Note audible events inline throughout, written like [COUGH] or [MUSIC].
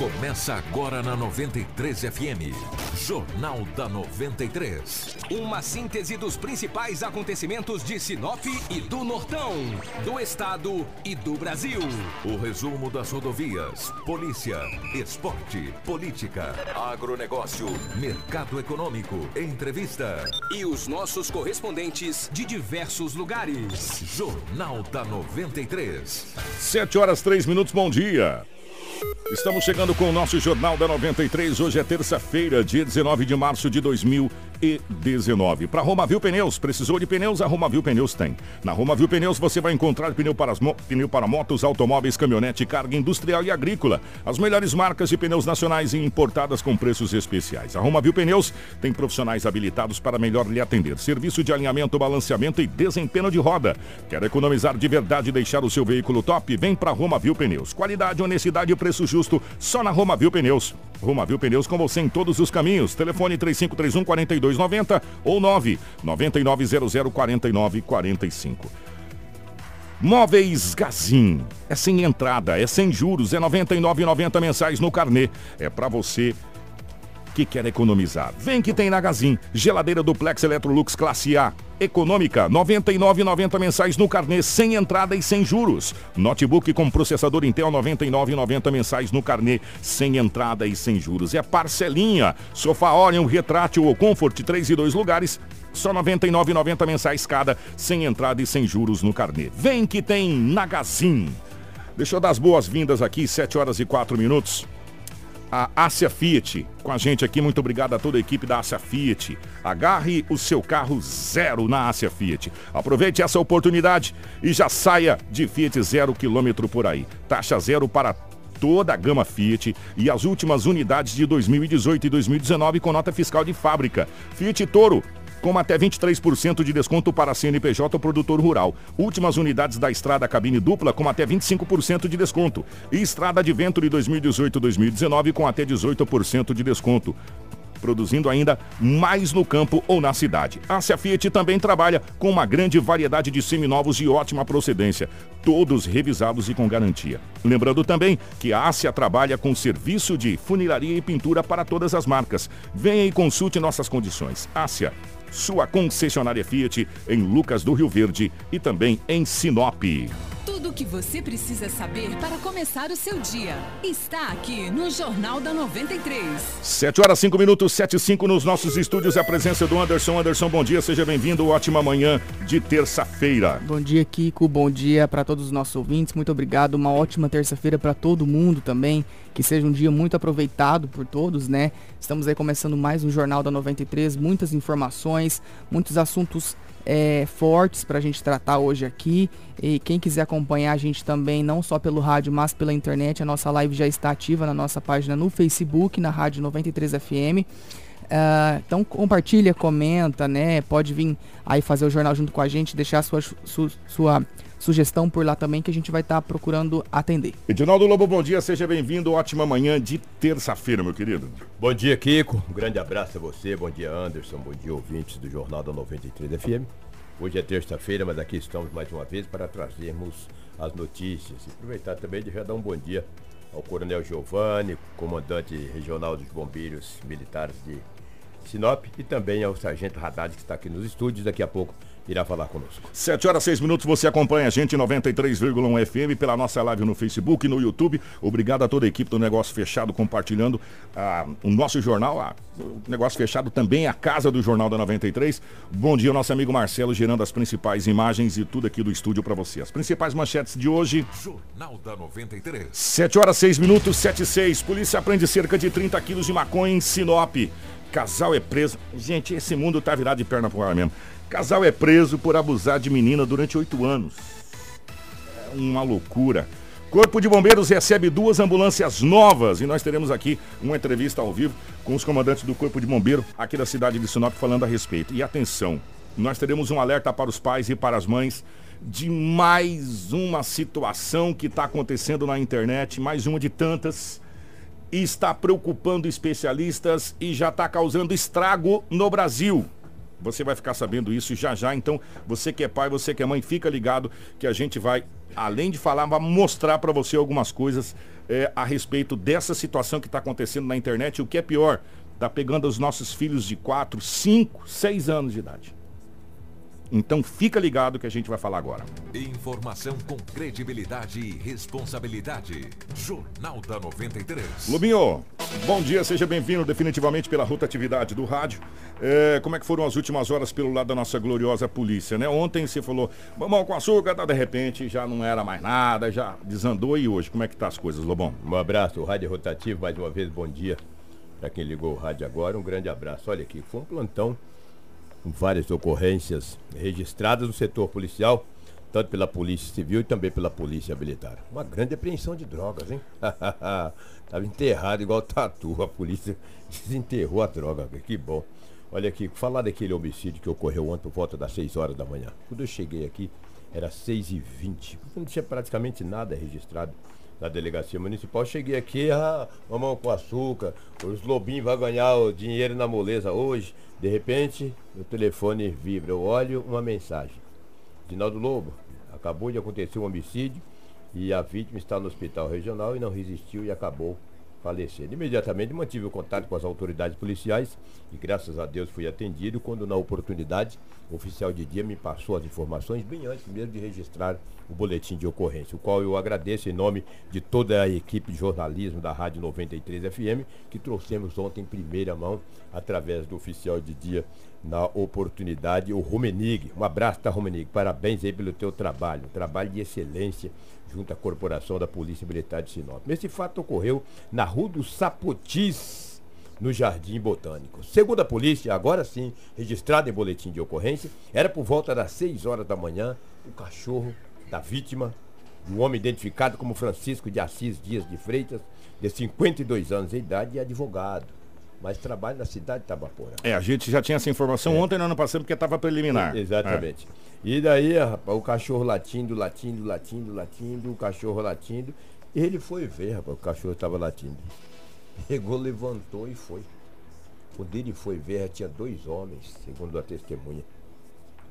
Começa agora na 93 FM. Jornal da 93. Uma síntese dos principais acontecimentos de Sinop e do Nortão, do Estado e do Brasil. O resumo das rodovias, polícia, esporte, política, agronegócio, mercado econômico, entrevista. E os nossos correspondentes de diversos lugares. Jornal da 93. 7 horas 3 minutos, bom dia. Estamos chegando com o nosso Jornal da 93. Hoje é terça-feira, dia 19 de março de 2019. Para Romavil Pneus, precisou de pneus? A Romavil Pneus tem. Na Romavil Pneus você vai encontrar pneu para, pneu para motos, automóveis, caminhonete, carga industrial e agrícola. As melhores marcas de pneus nacionais e importadas com preços especiais. A Romavil Pneus tem profissionais habilitados para melhor lhe atender. Serviço de alinhamento, balanceamento e desempenho de roda. Quer economizar de verdade e deixar o seu veículo top? Vem para Romavil Pneus. Qualidade, honestidade e preço justo só na Romavil Pneus. Romavil Pneus com você em todos os caminhos. Telefone 3531 4290 ou 99900 4945. Móveis Gazin. É sem entrada, é sem juros, é R$ 99,90 mensais no carnê. É para você que quer economizar. Vem que tem na Gazin. Geladeira duplex Electrolux classe A. Econômica, R$ 99,90 mensais no carnê, sem entrada e sem juros. Notebook com processador Intel, R$ 99,90 mensais no carnê, sem entrada e sem juros. É parcelinha. Sofá Orion, retrátil ou Comfort, 3 e 2 lugares, só R$ 99,90 mensais cada, sem entrada e sem juros no carnê. Vem que tem na Gazin. Deixa eu dar as boas-vindas aqui, 7 horas e 4 minutos a Ásia Fiat com a gente aqui. Muito obrigado a toda a equipe da Ásia Fiat. Agarre o seu carro zero na Ásia Fiat. Aproveite essa oportunidade e já saia de Fiat zero quilômetro por aí. Taxa zero para toda a gama Fiat e as últimas unidades de 2018 e 2019 com nota fiscal de fábrica. Fiat Toro com até 23% de desconto para CNPJ produtor rural. Últimas unidades da estrada cabine dupla com até 25% de desconto. E estrada de vento de 2018-2019 com até 18% de desconto produzindo ainda mais no campo ou na cidade. A Ásia Fiat também trabalha com uma grande variedade de seminovos de ótima procedência, todos revisados e com garantia. Lembrando também que a Ásia trabalha com serviço de funilaria e pintura para todas as marcas. Venha e consulte nossas condições. Ásia sua concessionária Fiat em Lucas do Rio Verde e também em Sinop. Tudo o que você precisa saber para começar o seu dia está aqui no Jornal da 93. 7 horas 5 minutos, 7 e 5 nos nossos estúdios. A presença do Anderson. Anderson, bom dia, seja bem-vindo. Ótima manhã de terça-feira. Bom dia, Kiko. Bom dia para todos os nossos ouvintes. Muito obrigado. Uma ótima terça-feira para todo mundo também. Que seja um dia muito aproveitado por todos, né? Estamos aí começando mais um Jornal da 93. Muitas informações, muitos assuntos é, fortes para a gente tratar hoje aqui. E quem quiser acompanhar a gente também, não só pelo rádio, mas pela internet, a nossa live já está ativa na nossa página no Facebook, na Rádio 93 FM. Uh, então compartilha, comenta, né? Pode vir aí fazer o jornal junto com a gente, deixar sua, su, sua sugestão por lá também que a gente vai estar tá procurando atender. Edinaldo Lobo, bom dia, seja bem-vindo. Ótima manhã de terça-feira, meu querido. Bom dia, Kiko. Um grande abraço a você. Bom dia, Anderson. Bom dia, ouvintes do Jornal da 93 FM. Hoje é terça-feira, mas aqui estamos mais uma vez para trazermos as notícias. E aproveitar também de já dar um bom dia ao Coronel Giovanni, comandante regional dos bombeiros militares de Sinop, e também ao Sargento Haddad, que está aqui nos estúdios. Daqui a pouco irá falar conosco. 7 horas 6 minutos, você acompanha a gente 93,1 FM pela nossa live no Facebook, no YouTube. Obrigado a toda a equipe do Negócio Fechado compartilhando ah, o nosso jornal, ah, o Negócio Fechado também a casa do Jornal da 93. Bom dia, nosso amigo Marcelo gerando as principais imagens e tudo aqui do estúdio para você. As principais manchetes de hoje. Jornal da 93. 7 horas 6 minutos, 7 e 6. Polícia aprende cerca de 30 quilos de maconha em Sinop. Casal é preso. Gente, esse mundo tá virado de perna pro ar mesmo. Casal é preso por abusar de menina durante oito anos. É uma loucura. Corpo de Bombeiros recebe duas ambulâncias novas e nós teremos aqui uma entrevista ao vivo com os comandantes do Corpo de Bombeiro aqui da cidade de Sinop falando a respeito. E atenção, nós teremos um alerta para os pais e para as mães de mais uma situação que está acontecendo na internet, mais uma de tantas, e está preocupando especialistas e já está causando estrago no Brasil. Você vai ficar sabendo isso já já. Então, você que é pai, você que é mãe, fica ligado que a gente vai, além de falar, vai mostrar para você algumas coisas é, a respeito dessa situação que está acontecendo na internet. O que é pior, tá pegando os nossos filhos de 4, 5, 6 anos de idade. Então fica ligado que a gente vai falar agora. Informação com credibilidade e responsabilidade. Jornal da 93. Lubinho, bom dia, seja bem-vindo definitivamente pela rotatividade do rádio. É, como é que foram as últimas horas pelo lado da nossa gloriosa polícia, né? Ontem você falou, mamão com açúcar, tá, de repente já não era mais nada, já desandou e hoje, como é que tá as coisas, Lobão? Um abraço, Rádio Rotativo, mais uma vez, bom dia. Para quem ligou o rádio agora, um grande abraço. Olha aqui, foi um plantão várias ocorrências registradas no setor policial, tanto pela Polícia Civil e também pela Polícia Militar. Uma grande apreensão de drogas, hein? [LAUGHS] Tava enterrado igual tatu, a polícia [LAUGHS] desenterrou a droga, que bom. Olha aqui, falar daquele homicídio que ocorreu ontem por volta das 6 horas da manhã. Quando eu cheguei aqui, era 6 e 20 não tinha praticamente nada registrado na delegacia municipal. Cheguei aqui, ah, mamão com açúcar, os lobinhos vão ganhar o dinheiro na moleza hoje. De repente, o telefone vibra, eu olho uma mensagem. Dinaldo Lobo, acabou de acontecer um homicídio e a vítima está no hospital regional e não resistiu e acabou falecendo. Imediatamente mantive o contato com as autoridades policiais e graças a Deus fui atendido quando na oportunidade o oficial de dia me passou as informações bem antes mesmo de registrar o boletim de ocorrência, o qual eu agradeço em nome de toda a equipe de jornalismo da Rádio 93 FM que trouxemos ontem em primeira mão através do oficial de dia na oportunidade, o Rumenig. Um abraço, tá, Rumenig? Parabéns aí pelo teu trabalho, um trabalho de excelência junto à Corporação da Polícia Militar de Sinop. Esse fato ocorreu na Rua do Sapotis, no Jardim Botânico. Segundo a polícia, agora sim, registrado em boletim de ocorrência, era por volta das 6 horas da manhã, o cachorro da vítima, um homem identificado como Francisco de Assis Dias de Freitas, de 52 anos de idade e advogado mas trabalha na cidade de Tabapora. É, a gente já tinha essa informação é. ontem, nós não passamos porque estava preliminar. Exatamente. É. E daí, rapaz, o cachorro latindo, latindo, latindo, latindo, o cachorro latindo. Ele foi ver, rapaz, o cachorro estava latindo. Pegou, levantou e foi. Quando ele foi ver, já tinha dois homens, segundo a testemunha.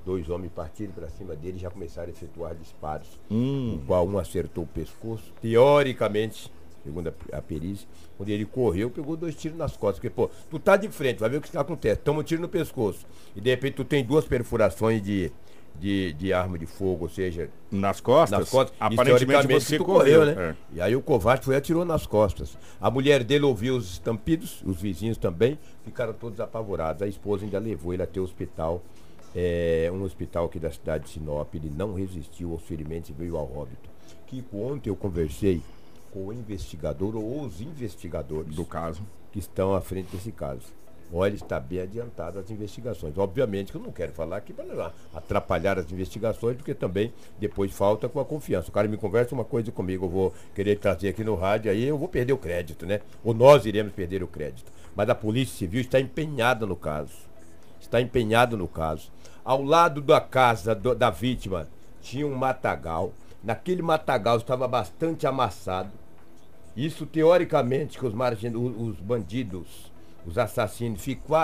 Dois homens partiram para cima dele e já começaram a efetuar disparos. Hum. O qual um acertou o pescoço. Teoricamente, segundo a, a perícia, quando ele correu, pegou dois tiros nas costas. Porque, pô, tu tá de frente, vai ver o que acontece. Toma um tiro no pescoço. E de repente tu tem duas perfurações de, de, de arma de fogo, ou seja. Nas costas? Nas costas. Aparentemente você correu, correu né? É. E aí o covarde foi e atirou nas costas. A mulher dele ouviu os estampidos, os vizinhos também, ficaram todos apavorados. A esposa ainda levou ele até o hospital. É, um hospital aqui da cidade de Sinop, ele não resistiu aos ferimentos e veio ao óbito. Que ontem eu conversei o investigador ou os investigadores do caso que estão à frente desse caso. Olha, está bem adiantado as investigações. Obviamente que eu não quero falar aqui para atrapalhar as investigações, porque também depois falta com a confiança. O cara me conversa uma coisa comigo, eu vou querer trazer aqui no rádio, aí eu vou perder o crédito, né? Ou nós iremos perder o crédito. Mas a Polícia Civil está empenhada no caso. Está empenhado no caso. Ao lado da casa do, da vítima tinha um matagal. Naquele matagal estava bastante amassado. Isso teoricamente que os, margin... os bandidos os assassinos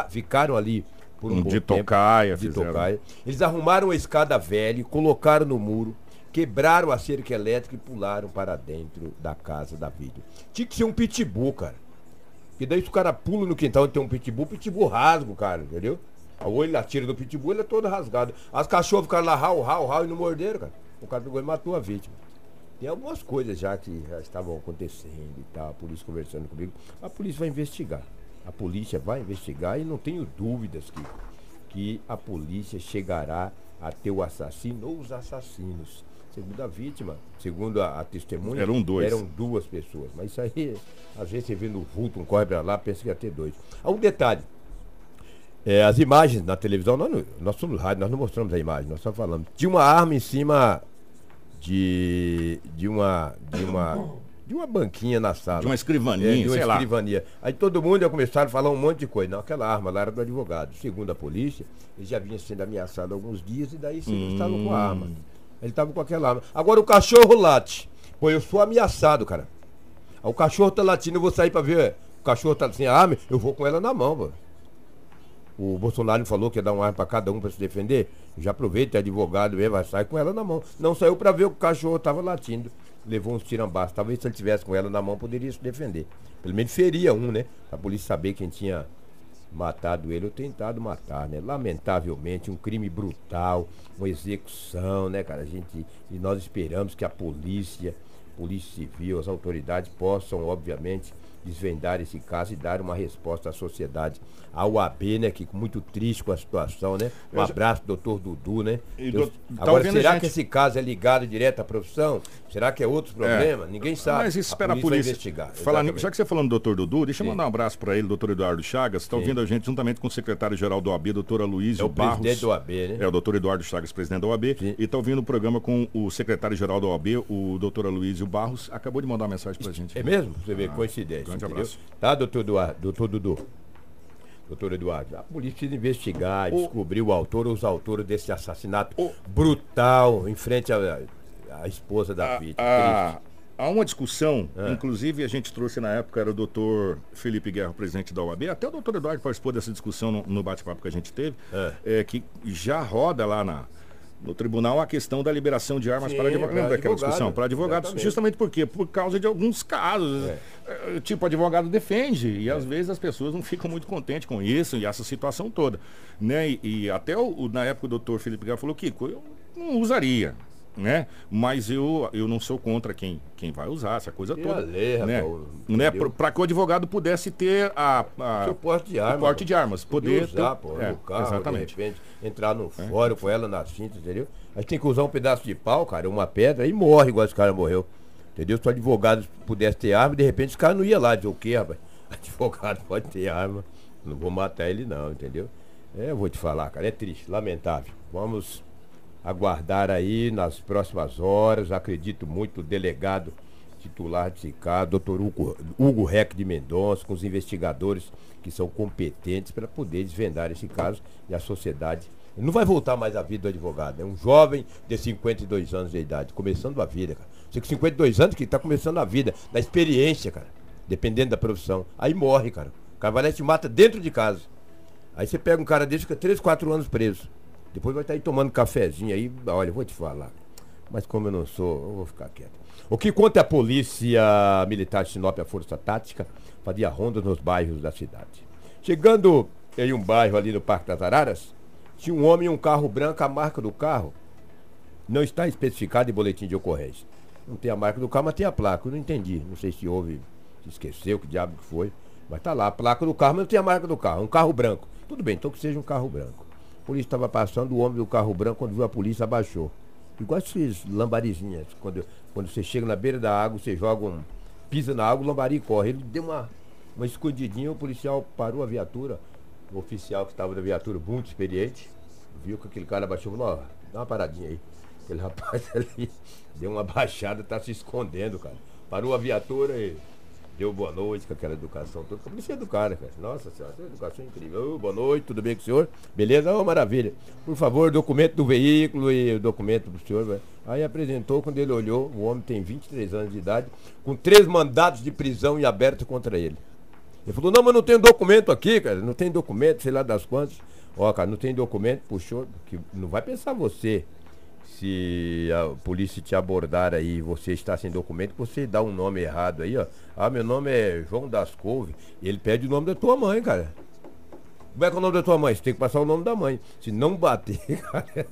ficaram ali por um, um de tocaia, de tocaia. Eles arrumaram a escada velha, colocaram no muro, quebraram a cerca elétrica e pularam para dentro da casa da vítima. Tinha que ser um pitbull, cara. E daí se o cara pula no quintal e tem um pitbull, pitbull rasga o cara, entendeu? Ou ele atira do pitbull, ele é todo rasgado. As cachorros ficaram lá, rau, rau, rau, e não morderam, cara. O cara pegou e matou a vítima. Tem algumas coisas já que já estavam acontecendo e tal, a polícia conversando comigo. A polícia vai investigar. A polícia vai investigar e não tenho dúvidas que, que a polícia chegará a ter o assassino ou os assassinos. Segundo a vítima, segundo a, a testemunha, eram dois. Eram duas pessoas. Mas isso aí, às vezes você vê no vulto, um corre pra lá, pensa que ia ter dois. Há um detalhe. É, as imagens na televisão, nós, nós somos rádio, nós não mostramos a imagem, nós só falamos. Tinha uma arma em cima de, de uma. De uma de uma banquinha na sala. De uma escrivaninha, é, de uma sei escrivania. Lá. Aí todo mundo ia começar a falar um monte de coisa. Não, aquela arma lá era do advogado. Segundo a polícia, ele já vinha sendo ameaçado há alguns dias e daí sim hum. com a arma. Ele estava com aquela arma. Agora o cachorro late. Pô, eu sou ameaçado, cara. o cachorro tá latindo, eu vou sair para ver. O cachorro tá sem arma, eu vou com ela na mão, pô. O Bolsonaro falou que ia dar uma arma para cada um para se defender. Já aproveita, é advogado mesmo, vai sair com ela na mão. Não saiu para ver o cachorro estava latindo. Levou uns tirambás. Talvez se ele tivesse com ela na mão, poderia se defender. Pelo menos feria um, né? Pra polícia saber quem tinha matado ele ou tentado matar, né? Lamentavelmente, um crime brutal, uma execução, né, cara? A gente, e nós esperamos que a polícia, polícia civil, as autoridades possam, obviamente, desvendar esse caso e dar uma resposta à sociedade. A UAB, né, que muito triste com a situação, né? Um abraço, doutor Dudu, né? Tá Agora, será gente... que esse caso é ligado direto à profissão? Será que é outro problema? É. Ninguém sabe. Mas espera a polícia, a polícia investigar. Falar, já que você falando do doutor Dudu, deixa eu mandar um abraço para ele, doutor Eduardo Chagas, está ouvindo a gente juntamente com o secretário-geral do OAB, doutora Luiz é Barros. presidente do OAB, né? É o doutor Eduardo Chagas, presidente da OAB, Sim. e está ouvindo o programa com o secretário-geral da OAB, o doutor Luiz Barros, acabou de mandar uma mensagem para a gente. É mesmo? Você vê, ah, coincidência. Grande entendeu? abraço. Tá, doutor Eduardo, doutor Dudu? doutor Eduardo, a polícia precisa investigar, o... descobrir o autor ou os autores desse assassinato o... brutal em frente à, à esposa da a, vítima. A, há uma discussão, é. inclusive a gente trouxe na época, era o doutor Felipe Guerra, presidente da OAB, até o doutor Eduardo participou dessa discussão no, no bate-papo que a gente teve, é. É, que já roda lá na, no tribunal a questão da liberação de armas Sim, para advogados. Lembra daquela discussão? Para advogados, exatamente. justamente por quê? Por causa de alguns casos. É. Tipo, advogado defende, e é. às vezes as pessoas não ficam muito contentes com isso e essa situação toda. Né? E, e até o, na época o doutor Felipe Galo falou, Kiko, eu não usaria né? Mas eu, eu não sou contra quem, quem vai usar essa coisa toda. Lei, né? né? Para que o advogado pudesse ter a, a o porte de armas. porte de armas, poder usar, ter, pô, é, no carro, exatamente. de repente, entrar no é. fórum com ela na cinta, entendeu? A gente tem que usar um pedaço de pau, cara, uma pedra e morre igual esse cara morreu. Entendeu? Se o advogado pudesse ter arma, de repente esse cara não ia lá dizer o quê, rapaz? [LAUGHS] Advogado pode ter arma, não vou matar ele não, entendeu? É, eu vou te falar, cara, é triste, lamentável. Vamos aguardar aí nas próximas horas. Acredito muito o delegado titular de caso, doutor Hugo, Hugo Reck de Mendonça, com os investigadores que são competentes para poder desvendar esse caso e a sociedade. Não vai voltar mais à vida do advogado. É um jovem de 52 anos de idade, começando a vida, cara. Você com 52 anos que está começando a vida, da experiência, cara. Dependendo da profissão. Aí morre, cara. O cara te mata dentro de casa. Aí você pega um cara desse fica 3, 4 anos preso. Depois vai estar aí tomando cafezinho aí. Olha, vou te falar. Mas como eu não sou, eu vou ficar quieto. O que conta a polícia militar de Sinop, a Força Tática, fazia ronda nos bairros da cidade. Chegando em um bairro ali no Parque das Araras, tinha um homem e um carro branco, a marca do carro não está especificada em boletim de ocorrência. Não tem a marca do carro, mas tem a placa. Eu não entendi. Não sei se houve, se esqueceu, que diabo que foi. Mas tá lá, a placa do carro, mas não tem a marca do carro. Um carro branco. Tudo bem, então que seja um carro branco. Polícia estava passando, o homem do carro branco, quando viu a polícia, abaixou. Igual esses lambarizinhas. Quando, quando você chega na beira da água, você joga um. pisa na água, o lambari corre. Ele deu uma, uma escondidinha, o policial parou a viatura. O oficial que estava da viatura, muito experiente, viu que aquele cara abaixou e falou, ó, dá uma paradinha aí. Aquele [LAUGHS] rapaz ali deu uma baixada, tá se escondendo, cara. Parou a viatura e deu boa noite com aquela educação toda. A polícia educada, cara. Nossa senhora, essa educação é incrível. Oh, boa noite, tudo bem com o senhor? Beleza? Oh, maravilha. Por favor, documento do veículo e documento pro senhor. Aí apresentou, quando ele olhou, o homem tem 23 anos de idade, com três mandados de prisão em aberto contra ele. Ele falou, não, mas não tem documento aqui, cara. Não tem documento, sei lá das quantas. Ó, cara, não tem documento, puxou, que não vai pensar você se a polícia te abordar aí você está sem documento, você dá um nome errado aí, ó. Ah, meu nome é João das Couve. Ele pede o nome da tua mãe, cara. Como é que é o nome da tua mãe? Você tem que passar o nome da mãe. Se não bater, [LAUGHS] cara,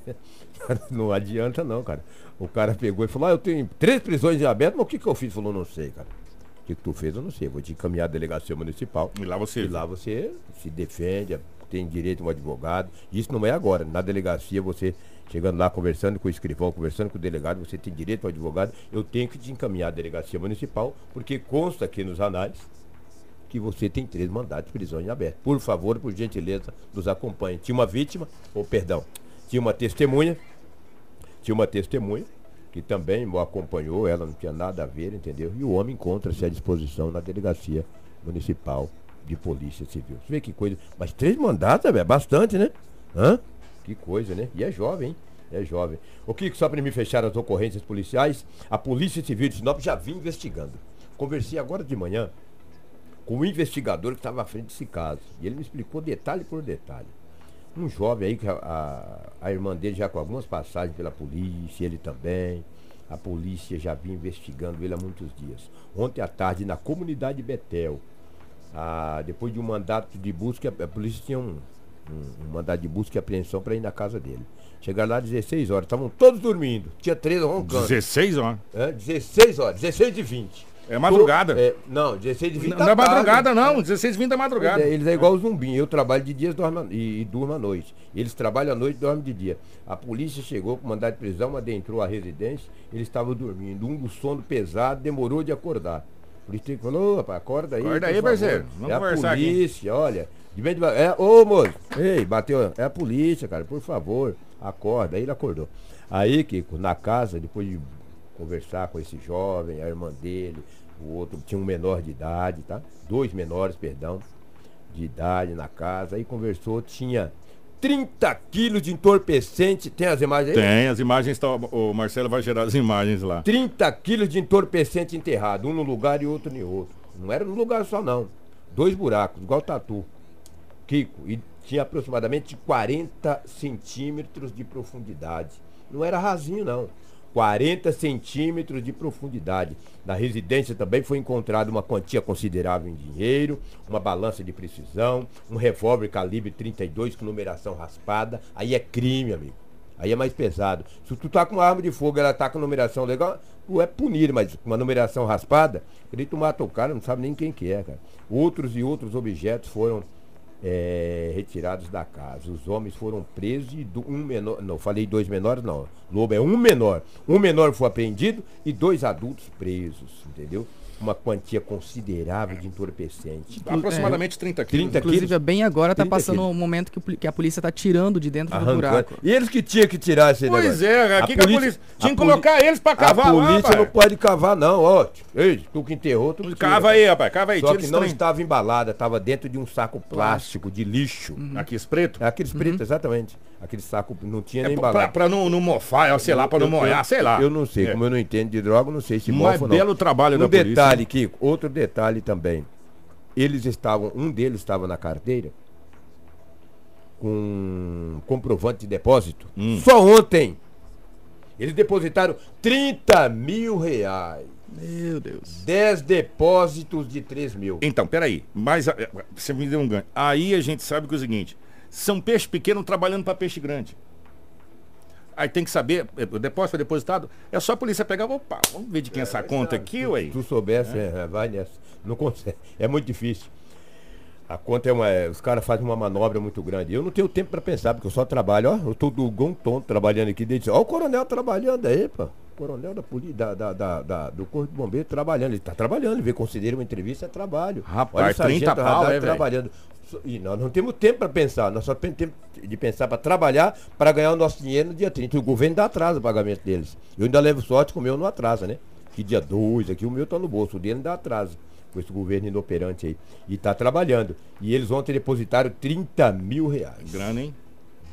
não adianta não, cara. O cara pegou e falou, ah, eu tenho três prisões em aberto, mas o que, que eu fiz? Falou, não sei, cara. O que, que tu fez, eu não sei. Vou te encaminhar à delegacia municipal. E lá você. E lá você se defende, tem direito a um advogado. Isso não é agora. Na delegacia você chegando lá, conversando com o escrivão, conversando com o delegado, você tem direito ao advogado, eu tenho que te encaminhar à delegacia municipal, porque consta aqui nos análises que você tem três mandados de prisão em aberto. Por favor, por gentileza, nos acompanhe. Tinha uma vítima, ou perdão, tinha uma testemunha, tinha uma testemunha, que também acompanhou, ela não tinha nada a ver, entendeu? E o homem encontra-se à disposição na delegacia municipal de polícia civil. Você vê que coisa. Mas três mandados, é bastante, né? Hã? Que coisa, né? E é jovem, hein? É jovem. O que só para me fechar as ocorrências policiais, a Polícia Civil de Sinop já vinha investigando. Conversei agora de manhã com o investigador que estava à frente desse caso. E ele me explicou detalhe por detalhe. Um jovem aí, que a, a, a irmã dele já com algumas passagens pela polícia, ele também. A polícia já vinha investigando ele há muitos dias. Ontem à tarde, na comunidade Betel, a, depois de um mandato de busca, a polícia tinha um, um, um mandato de busca e apreensão para ir na casa dele. Chegaram lá às 16 horas, estavam todos dormindo. Tinha três roncando. 16 horas. É, 16 horas, 16 de 20. É madrugada. É, não, 16 de 20 Não, da não é madrugada, não. 16 20 da madrugada. É, eles é igual o zumbi. Eu trabalho de dia dormo e, e durmo à noite. Eles trabalham à noite e dormem de dia. A polícia chegou com mandado de prisão, adentrou a residência. Eles estavam dormindo. Um do sono pesado demorou de acordar. A polícia falou: ô, rapaz, acorda aí. Acorda aí, favor." parceiro. Vamos é a conversar aqui. polícia, olha. De vez de... É, ô, moço. Ei, bateu. É a polícia, cara. Por favor, acorda. Aí ele acordou. Aí, Kiko, na casa, depois de conversar com esse jovem, a irmã dele, o outro tinha um menor de idade, tá? Dois menores, perdão, de idade na casa. Aí conversou, tinha 30 quilos de entorpecente. Tem as imagens aí? Tem, as imagens estão. O Marcelo vai gerar as imagens lá. 30 quilos de entorpecente enterrado, um no lugar e outro em outro. Não era num lugar só, não. Dois buracos, igual tatu. Kiko, e tinha aproximadamente 40 centímetros de profundidade. Não era rasinho, não. 40 centímetros de profundidade. Na residência também foi encontrada uma quantia considerável em dinheiro, uma balança de precisão, um revólver calibre 32 com numeração raspada. Aí é crime, amigo. Aí é mais pesado. Se tu tá com uma arma de fogo ela tá com numeração legal, tu é punido, mas com uma numeração raspada, ele tu mata o cara, não sabe nem quem que é, cara. Outros e outros objetos foram é, retirados da casa. Os homens foram presos e do- um menor. Não, falei dois menores, não. Lobo é um menor. Um menor foi apreendido e dois adultos presos, entendeu? Uma quantia considerável de entorpecente. Aproximadamente 30 quilos. 30 Inclusive, quilos. bem agora tá 30 passando quilos. um momento que, que a polícia tá tirando de dentro do Arrancando. buraco. E eles que tinham que tirar esse Pois negócio. é, aqui que a polícia. Tinha que colocar eles pra cavar A lá, polícia rapaz. não pode cavar, não, ó. Ei, tu que enterrou, tu que Cava aí, rapaz, cava aí. Só que não estava embalada, estava dentro de um saco plástico de lixo. Aqui, esse preto. É aqueles pretos, exatamente. Aquele saco não tinha É nem pra, embalado. pra não, não mofar, sei lá, pra não Eu- molhar, eu- sei lá. Eu não sei, É. como eu não entendo de droga, eu não sei se Mas mofa ou não. belo trabalho um da polícia. Detalhe, Kiko, outro detalhe também. Eles estavam, um deles estava na carteira com comprovante de depósito. Hum. Só ontem. Eles depositaram 30 mil reais. Meu Deus. 10 depósitos de 3 mil. Então, peraí. Mas ah, você me deu um ganho. Aí a gente sabe que é o seguinte: são peixes pequenos trabalhando para peixe grande. Aí tem que saber, eh, o depósito foi depositado, é só a polícia pegar, opa, vamos ver de quem é essa conta aqui, ué. Se tu soubesse, é, vai nessa. Não consegue. É muito difícil. A conta é uma. é, os caras fazem uma manobra muito grande. Eu não tenho tempo para pensar, porque eu só trabalho, ó. Eu tô do tonto trabalhando aqui desde. Ó, o coronel trabalhando aí, pô. Coronel da polícia, da, da, da, do Corpo de Bombeiro trabalhando. Ele tá trabalhando, ele vê, considera uma entrevista, é trabalho. Rapaz, Olha o sargento 30 pau, é, trabalhando. E nós não temos tempo para pensar, nós só temos tempo de pensar para trabalhar, para ganhar o nosso dinheiro no dia 30. O governo dá atraso o pagamento deles. Eu ainda levo sorte que o meu não atrasa, né? Que dia 2 aqui o meu tá no bolso, o dele dá atraso. Com esse governo inoperante aí. E tá trabalhando. E eles ontem depositaram 30 mil reais. Grana, hein?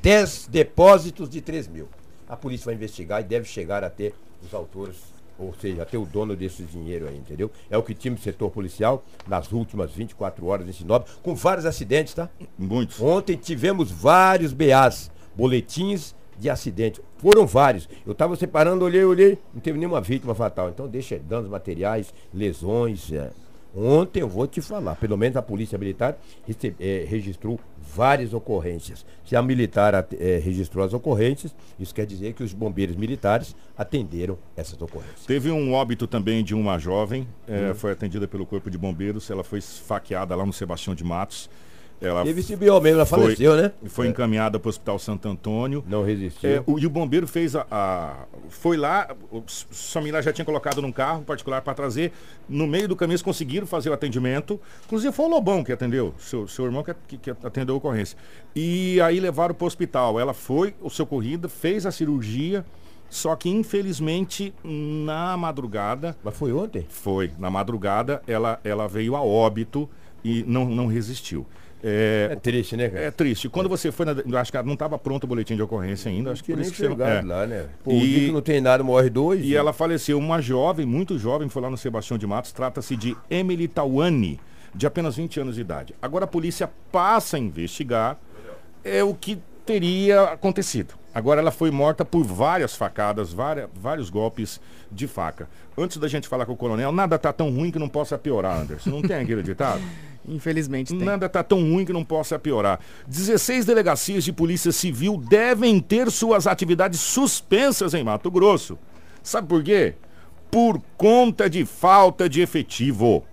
10 depósitos de 3 mil. A polícia vai investigar e deve chegar a ter os autores, ou seja, a ter o dono desse dinheiro aí, entendeu? É o que time do setor policial, nas últimas 24 horas em Sinop, com vários acidentes, tá? Muitos. Ontem tivemos vários BAs, boletins de acidente. Foram vários. Eu estava separando, olhei, olhei, não teve nenhuma vítima fatal. Então deixa danos materiais, lesões. é. Ontem eu vou te falar, pelo menos a Polícia Militar rece- eh, registrou várias ocorrências. Se a militar eh, registrou as ocorrências, isso quer dizer que os bombeiros militares atenderam essas ocorrências. Teve um óbito também de uma jovem, Hum. eh, foi atendida pelo Corpo de Bombeiros, ela foi esfaqueada lá no Sebastião de Matos. Ela Teve esse BO mesmo, ela foi- faleceu, né? foi encaminhada para o Hospital Santo Antônio. Não resistiu. É, o, e o bombeiro fez a, a- Foi lá, o s- família já tinha colocado num carro particular para trazer. No meio do caminho eles conseguiram fazer o atendimento. Inclusive foi o Lobão que atendeu, seu, seu irmão que, que- que atendeu a ocorrência. E aí levaram para o hospital. Ela foi socorrida, fez a cirurgia, só que infelizmente na madrugada. Mas foi ontem? Foi, na madrugada ela, ela veio a óbito e não, não resistiu. É, É triste, né, cara? é triste. Quando você foi na. Acho que não estava pronto o boletim de ocorrência ainda. Acho que por isso que você é. lá, né? Pô, E- que não tem nada, morre dois. E ela faleceu. Uma jovem, muito jovem, foi lá no Sebastião de Matos. Trata-se de Emily Tawane. de apenas 20 anos de idade. Agora a polícia passa a investigar é o que teria acontecido. Agora ela foi morta por várias facadas, várias, vários golpes de faca. Antes da gente falar com o coronel, nada tá tão ruim que não possa piorar, Anderson. Não tem aquele ditado? [LAUGHS] Infelizmente tem. Nada tá tão ruim que não possa piorar. 16 delegacias de polícia civil devem ter suas atividades suspensas em Mato Grosso. Sabe por quê? Por conta de falta de efetivo.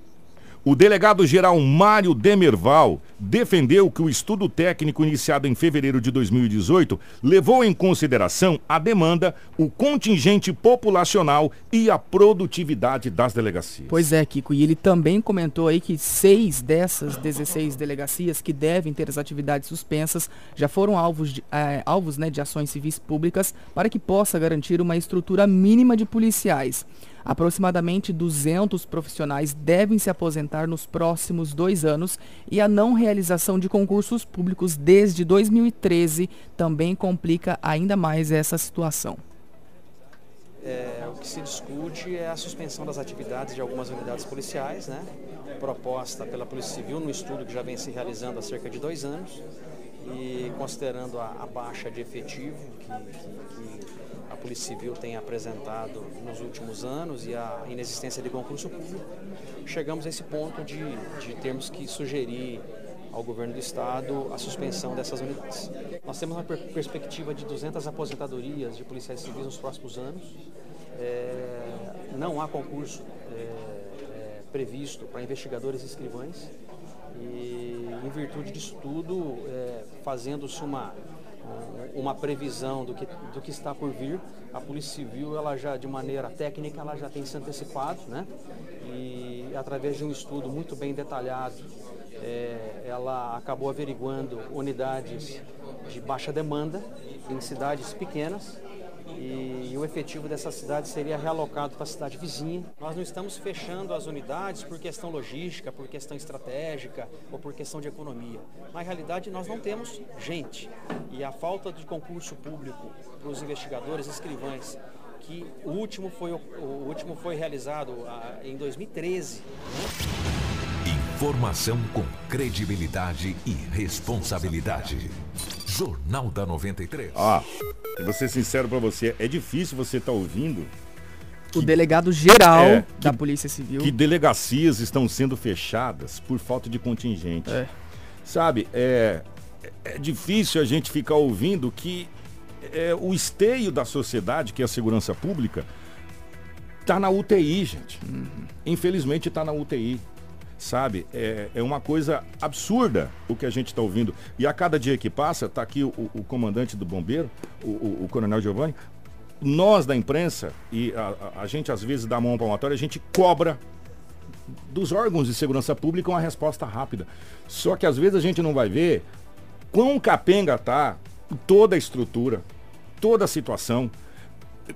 O delegado-geral Mário Demerval defendeu que o estudo técnico iniciado em fevereiro de 2018 levou em consideração a demanda, o contingente populacional e a produtividade das delegacias. Pois é, Kiko, e ele também comentou aí que seis dessas 16 delegacias que devem ter as atividades suspensas já foram alvos, de, é, alvos né, de ações civis públicas para que possa garantir uma estrutura mínima de policiais. Aproximadamente 200 profissionais devem se aposentar nos próximos dois anos e a não realização de concursos públicos desde 2013 também complica ainda mais essa situação. É, o que se discute é a suspensão das atividades de algumas unidades policiais, né? proposta pela Polícia Civil no estudo que já vem se realizando há cerca de dois anos e considerando a, a baixa de efetivo que, que, que a Polícia Civil tem apresentado nos últimos anos e a inexistência de concurso público, chegamos a esse ponto de, de termos que sugerir ao governo do estado a suspensão dessas unidades. Nós temos uma per perspectiva de 200 aposentadorias de policiais civis nos próximos anos. É, não há concurso é, é, previsto para investigadores e escrivães. E, em virtude disso tudo, é, fazendo-se uma uma previsão do que, do que está por vir. A Polícia Civil, ela já de maneira técnica, ela já tem se antecipado, né? E através de um estudo muito bem detalhado, é, ela acabou averiguando unidades de baixa demanda em cidades pequenas e, o efetivo dessa cidade seria realocado para a cidade vizinha. Nós não estamos fechando as unidades por questão logística, por questão estratégica ou por questão de economia. Na realidade, nós não temos gente e a falta de concurso público para os investigadores escrivães que o último foi, o último foi realizado ah, em 2013. Informação com credibilidade e responsabilidade. Jornal da 93. Ó, eu vou ser sincero para você, é difícil você estar tá ouvindo o delegado geral é, que, da Polícia Civil. Que delegacias estão sendo fechadas por falta de contingente. É. Sabe, é, é difícil a gente ficar ouvindo que é, o esteio da sociedade, que é a segurança pública, está na UTI, gente. Uhum. Infelizmente está na UTI sabe? É, é uma coisa absurda o que a gente está ouvindo. E a cada dia que passa, está aqui o, o, comandante do bombeiro, o, o, o, coronel Giovanni, nós da imprensa, e a, a, gente às vezes dá mão palmatória, a gente cobra dos órgãos de segurança pública uma resposta rápida. Só que às vezes a gente não vai ver quão capenga tá toda a estrutura, toda a situação.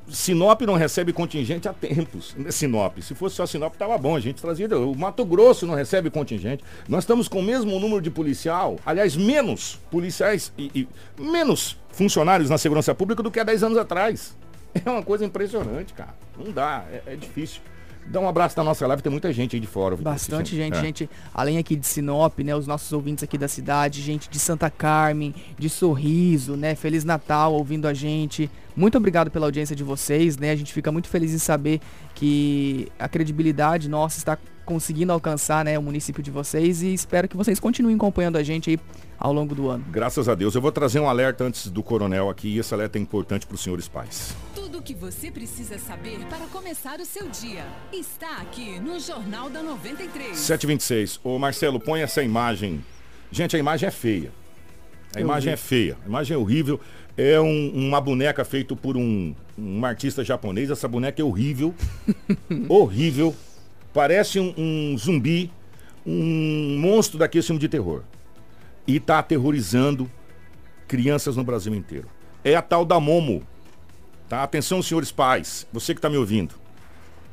Sinop não recebe contingente há tempos. Sinop. Se fosse só Sinop, estava bom. A gente trazia. O Mato Grosso não recebe contingente. Nós estamos com o mesmo número de policial, aliás, menos policiais e, e menos funcionários na segurança pública do que há 10 anos atrás. É uma coisa impressionante, cara. Não dá, é, é difícil. Dá um abraço na nossa live, tem muita gente aí de fora. Bastante gente, é. gente, além aqui de Sinop, né, os nossos ouvintes aqui da cidade, gente de Santa Carmen, de Sorriso, né, Feliz Natal ouvindo a gente. Muito obrigado pela audiência de vocês, né, a gente fica muito feliz em saber que a credibilidade nossa está conseguindo alcançar, né, o município de vocês e espero que vocês continuem acompanhando a gente aí ao longo do ano. Graças a Deus. Eu vou trazer um alerta antes do coronel aqui e esse alerta é importante para os senhores pais. Tudo o que você precisa saber para começar o seu dia está aqui no Jornal da 93. 726. Ô Marcelo, põe essa imagem. Gente, a imagem é feia. A Eu imagem vi. é feia. A imagem é horrível. É um, uma boneca feita por um, um artista japonês. Essa boneca é horrível. [LAUGHS] horrível. Parece um, um zumbi. Um monstro daquele filme de terror e está aterrorizando crianças no Brasil inteiro. É a tal da Momo. Tá? Atenção, senhores pais, você que está me ouvindo.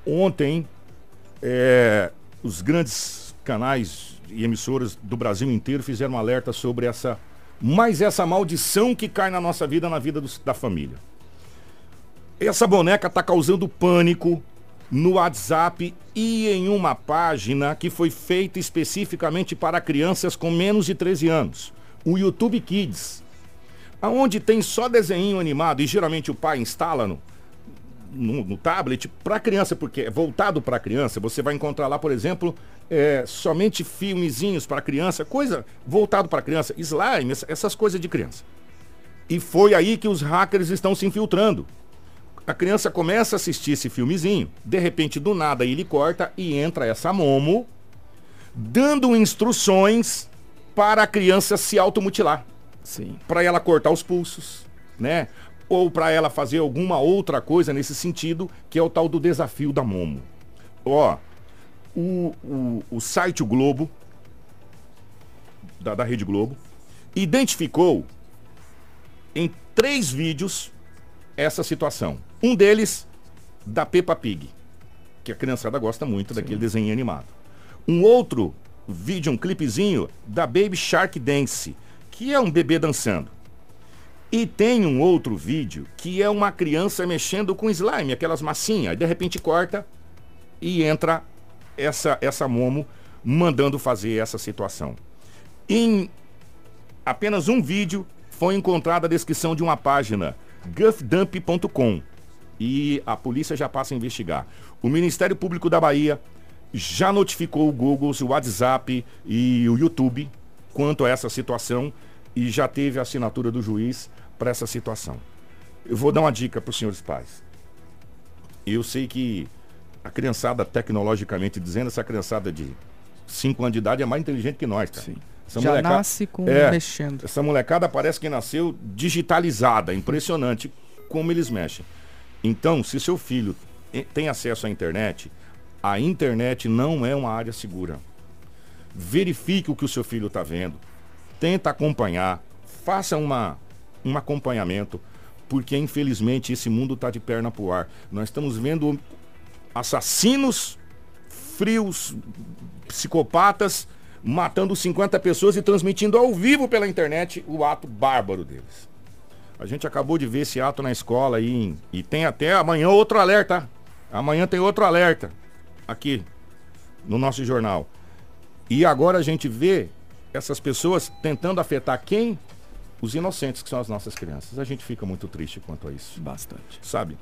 Ontem, é, os grandes canais e emissoras do Brasil inteiro fizeram um alerta sobre essa mais essa maldição que cai na nossa vida, na vida do, da família. Essa boneca está causando pânico, no WhatsApp e em uma página que foi feita especificamente para crianças com menos de 13 anos, o YouTube Kids, aonde tem só desenho animado e geralmente o pai instala no, no, no tablet para criança, porque é voltado para criança. Você vai encontrar lá, por exemplo, é, somente filmezinhos para criança, coisa voltado para criança, slime, essas coisas de criança. E foi aí que os hackers estão se infiltrando. A criança começa a assistir esse filmezinho, de repente, do nada, ele corta e entra essa Momo, dando instruções para a criança se automutilar. Sim. Para ela cortar os pulsos, né? Ou para ela fazer alguma outra coisa nesse sentido, que é o tal do desafio da Momo. Ó, o, o, o site o Globo, da, da Rede Globo, identificou em três vídeos essa situação. Um deles, da Peppa Pig, que a criançada gosta muito Sim. daquele desenho animado. Um outro vídeo, um clipezinho, da Baby Shark Dance, que é um bebê dançando. E tem um outro vídeo que é uma criança mexendo com slime, aquelas massinhas. De repente corta e entra essa, essa Momo mandando fazer essa situação. Em apenas um vídeo foi encontrada a descrição de uma página, gufdump.com e a polícia já passa a investigar. O Ministério Público da Bahia já notificou o Google, o WhatsApp e o YouTube quanto a essa situação e já teve a assinatura do juiz para essa situação. Eu vou dar uma dica para os senhores pais. Eu sei que a criançada, tecnologicamente dizendo, essa criançada de 5 anos de idade é mais inteligente que nós, cara. Sim. Essa Já molecada, nasce com é, mexendo. Essa molecada parece que nasceu digitalizada, impressionante como eles mexem. Então, se seu filho tem acesso à internet, a internet não é uma área segura. Verifique o que o seu filho está vendo. Tenta acompanhar. Faça uma, um acompanhamento. Porque, infelizmente, esse mundo está de perna pro ar. Nós estamos vendo assassinos frios, psicopatas, matando 50 pessoas e transmitindo ao vivo pela internet o ato bárbaro deles. A gente acabou de ver esse ato na escola e tem até amanhã outro alerta. Amanhã tem outro alerta aqui no nosso jornal. E agora a gente vê essas pessoas tentando afetar quem? Os inocentes, que são as nossas crianças. A gente fica muito triste quanto a isso. Bastante. Sabe?